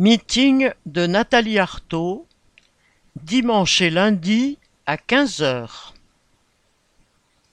Meeting de Nathalie Arthaud, dimanche et lundi à quinze heures.